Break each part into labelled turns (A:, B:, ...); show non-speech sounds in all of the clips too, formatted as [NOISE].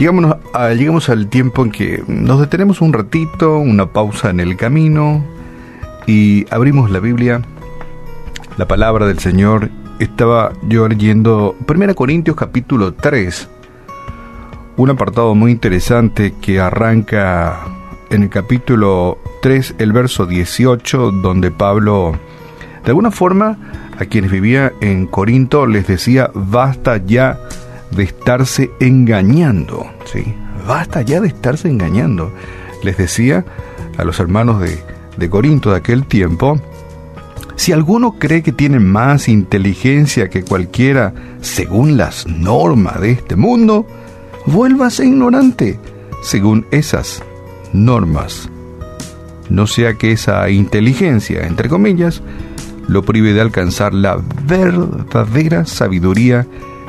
A: Llegamos, al tiempo en que nos detenemos un ratito, una pausa en el camino y abrimos la Biblia, la palabra del Señor. Estaba yo leyendo 1 Corintios capítulo 3, un apartado muy interesante que arranca en el capítulo 3, el verso 18, donde Pablo, de alguna forma, a quienes vivían en Corinto les decía, basta ya de estarse engañando, ¿sí? Basta ya de estarse engañando. Les decía a los hermanos de, de Corinto de aquel tiempo, si alguno cree que tiene más inteligencia que cualquiera según las normas de este mundo, vuélvase ignorante según esas normas. No sea que esa inteligencia, entre comillas, lo prive de alcanzar la verdadera sabiduría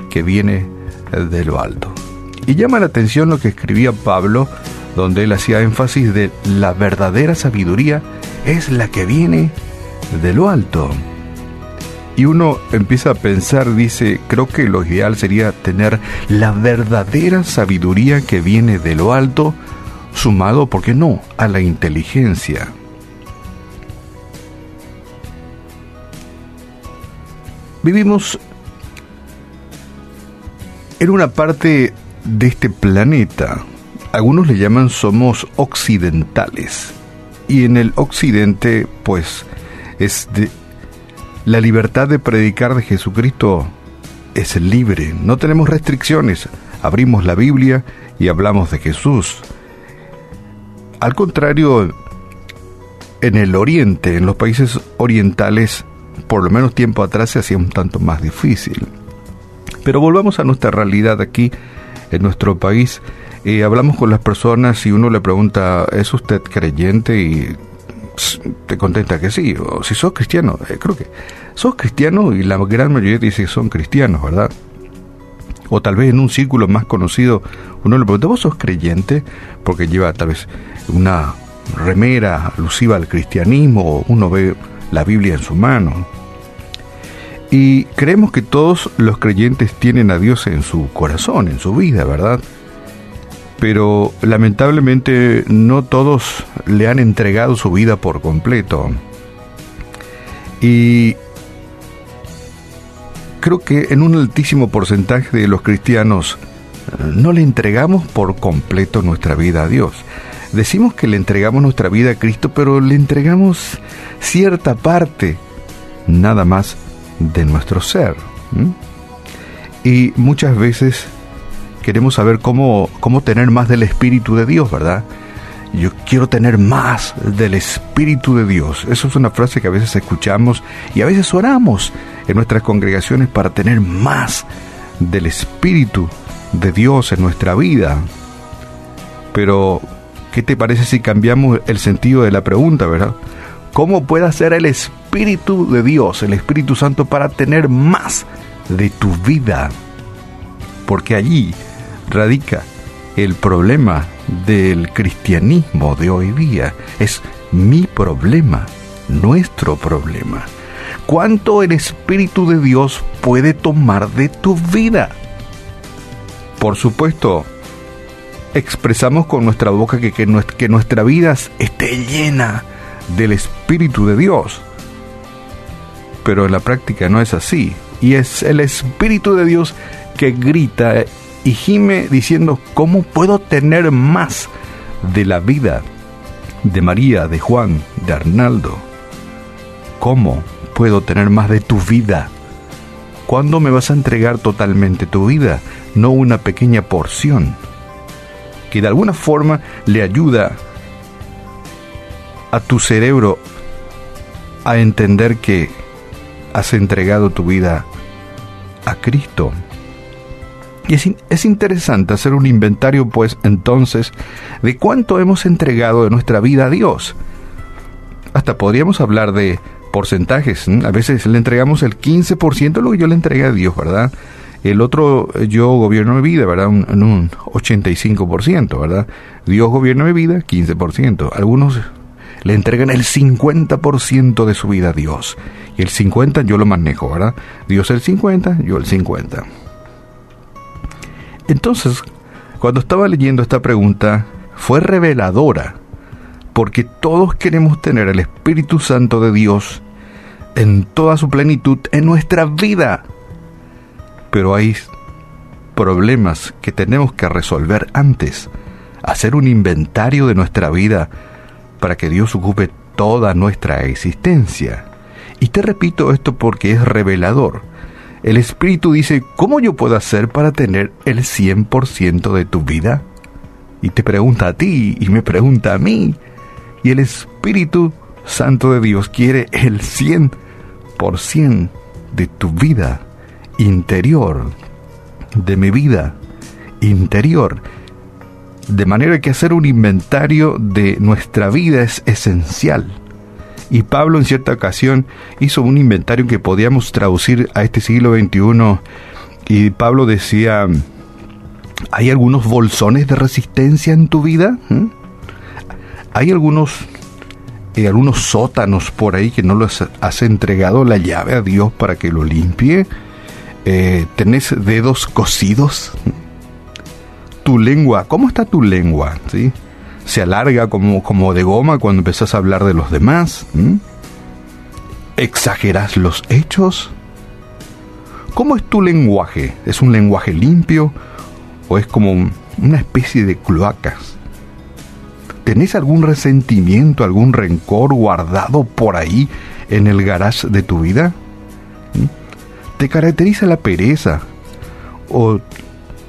A: que viene de lo alto. Y llama la atención lo que escribía Pablo, donde él hacía énfasis de la verdadera sabiduría es la que viene de lo alto. Y uno empieza a pensar, dice, creo que lo ideal sería tener la verdadera sabiduría que viene de lo alto, sumado, ¿por qué no?, a la inteligencia. Vivimos en una parte de este planeta, algunos le llaman somos occidentales. Y en el occidente, pues, es de, la libertad de predicar de Jesucristo es libre, no tenemos restricciones, abrimos la Biblia y hablamos de Jesús. Al contrario, en el oriente, en los países orientales, por lo menos tiempo atrás se hacía un tanto más difícil. Pero volvamos a nuestra realidad aquí, en nuestro país. Eh, hablamos con las personas y uno le pregunta, ¿es usted creyente? Y te contesta que sí. O si sos cristiano, eh, creo que sos cristiano y la gran mayoría dice que son cristianos, ¿verdad? O tal vez en un círculo más conocido uno le pregunta, ¿vos sos creyente? Porque lleva tal vez una remera alusiva al cristianismo, o uno ve la Biblia en su mano. Y creemos que todos los creyentes tienen a Dios en su corazón, en su vida, ¿verdad? Pero lamentablemente no todos le han entregado su vida por completo. Y creo que en un altísimo porcentaje de los cristianos eh, no le entregamos por completo nuestra vida a Dios. Decimos que le entregamos nuestra vida a Cristo, pero le entregamos cierta parte, nada más de nuestro ser. Y muchas veces queremos saber cómo, cómo tener más del Espíritu de Dios, ¿verdad? Yo quiero tener más del Espíritu de Dios. Eso es una frase que a veces escuchamos y a veces oramos en nuestras congregaciones para tener más del Espíritu de Dios en nuestra vida. Pero, ¿qué te parece si cambiamos el sentido de la pregunta, verdad? ¿Cómo puede ser el Espíritu de Dios, el Espíritu Santo, para tener más de tu vida? Porque allí radica el problema del cristianismo de hoy día. Es mi problema, nuestro problema. ¿Cuánto el Espíritu de Dios puede tomar de tu vida? Por supuesto, expresamos con nuestra boca que, que, nuestra vida esté llena del Espíritu de Dios. Pero en la práctica no es así. Y es el Espíritu de Dios que grita y gime diciendo, ¿cómo puedo tener más de la vida de María, de Juan, de Arnaldo? ¿Cómo puedo tener más de tu vida? ¿Cuándo me vas a entregar totalmente tu vida? No una pequeña porción que de alguna forma le ayuda a tu cerebro a entender que has entregado tu vida a Cristo. Y es, es, interesante hacer un inventario, pues, entonces, de cuánto hemos entregado de nuestra vida a Dios. Hasta podríamos hablar de porcentajes. A veces le entregamos el 15% de lo que yo le entregué a Dios, ¿verdad? El otro, yo gobierno mi vida, ¿verdad? Un, en un 85%, ¿verdad? Dios gobierna mi vida, 15%. Algunos le entregan el 50% de su vida a Dios. Y el 50% yo lo manejo, ¿verdad? Dios el 50%, yo el 50%. Entonces, Cuando estaba leyendo esta pregunta, fue reveladora, porque todos queremos tener el Espíritu Santo de Dios en toda su plenitud en nuestra vida. Pero hay problemas que tenemos que resolver antes, hacer un inventario de nuestra vida para que Dios ocupe toda nuestra existencia. Y te repito esto porque es revelador. El Espíritu dice, ¿cómo yo puedo hacer para tener el 100% de tu vida? Y te pregunta a ti y me pregunta a mí. Y el Espíritu Santo de Dios quiere el 100% de tu vida interior, de mi vida interior. De manera que hacer un inventario de nuestra vida es esencial. Y Pablo en cierta ocasión hizo un inventario que podíamos traducir a este siglo XXI. Y Pablo decía, ¿hay algunos bolsones de resistencia en tu vida? ¿Mm? ¿Hay algunos, eh, algunos sótanos por ahí que no los has entregado la llave a Dios para que lo limpie? Eh, ¿Tenés dedos cosidos? Tu lengua, ¿cómo está tu lengua? ¿Sí? se alarga como, como de goma cuando empezás a hablar de los demás? ¿Exageras los hechos? ¿Cómo es tu lenguaje? ¿Es un lenguaje limpio o es como una especie de cloacas? ¿Tenés algún resentimiento, algún rencor guardado por ahí en el garage de tu vida? ¿Te caracteriza la pereza? ¿O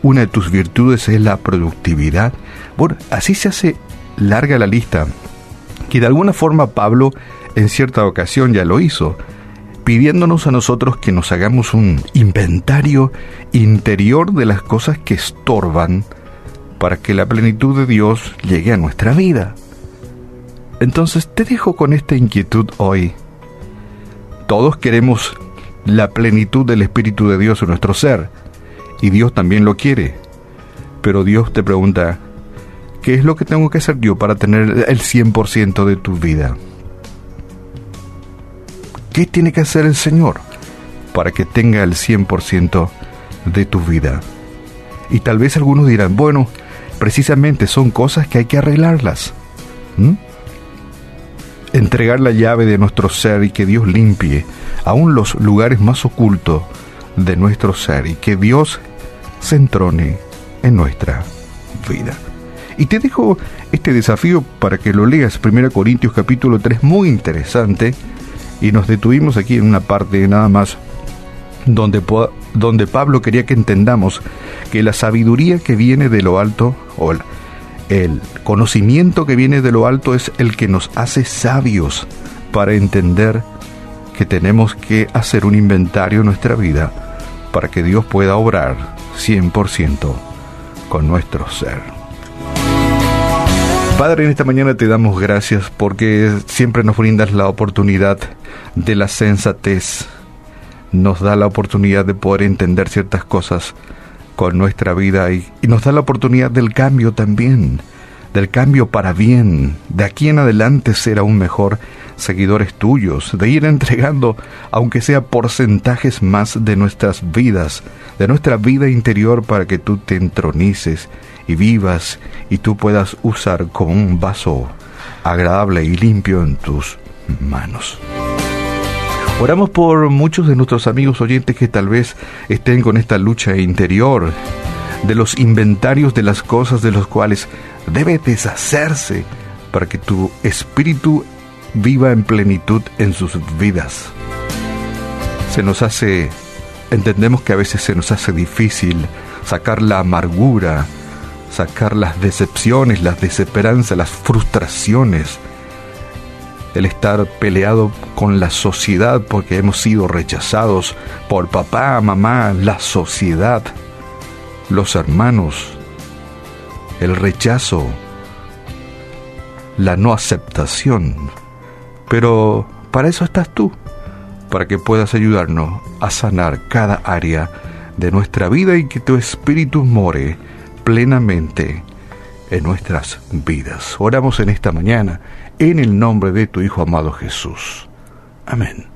A: una de tus virtudes es la productividad? Bueno, así se hace larga la lista, que de alguna forma Pablo en cierta ocasión ya lo hizo, pidiéndonos a nosotros que nos hagamos un inventario interior de las cosas que estorban para que la plenitud de Dios llegue a nuestra vida. Entonces te dejo con esta inquietud hoy. Todos queremos la plenitud del Espíritu de Dios en nuestro ser, y Dios también lo quiere. Pero Dios te pregunta, ¿Qué es lo que tengo que hacer yo para tener el 100% de tu vida? ¿Qué tiene que hacer el Señor para que tenga el 100% de tu vida? Y tal vez algunos dirán, bueno, precisamente son cosas que hay que arreglarlas. Entregar la llave de nuestro ser y que Dios limpie aún los lugares más ocultos de nuestro ser y que Dios se en nuestra vida. Y te dejo este desafío para que lo leas, 1 Corintios capítulo 3, muy interesante, y nos detuvimos aquí en una parte nada más donde, donde Pablo quería que entendamos que la sabiduría que viene de lo alto, o el conocimiento que viene de lo alto es el que nos hace sabios para entender que tenemos que hacer un inventario en nuestra vida para que Dios pueda obrar 100% con nuestro ser. Padre, en esta mañana te damos gracias porque siempre nos brindas la oportunidad de la sensatez, nos da la oportunidad de poder entender ciertas cosas con nuestra vida y, nos da la oportunidad del cambio también, del cambio para bien, de aquí en adelante ser aún mejor seguidores tuyos, de ir [LAUGHS] entregando, aunque sea porcentajes más de nuestras vidas, de nuestra vida interior para que tú te entronices y vivas y tú puedas usar como un vaso agradable y limpio en tus manos. Oramos por muchos de nuestros amigos oyentes que tal vez estén con esta lucha interior de los inventarios de las cosas de los cuales debe deshacerse para que tu espíritu viva en plenitud en sus vidas. Se nos hace, entendemos que a veces se nos hace difícil sacar la amargura, sacar las decepciones, las desesperanzas, las frustraciones, el estar peleado con la sociedad porque hemos sido rechazados por papá, mamá, la sociedad, los hermanos, el rechazo, la no aceptación. Pero para eso estás tú, para que puedas ayudarnos a sanar cada área de nuestra vida y que tu espíritu more plenamente en nuestras vidas. Oramos en esta mañana en el nombre de tu Hijo amado Jesús. Amén.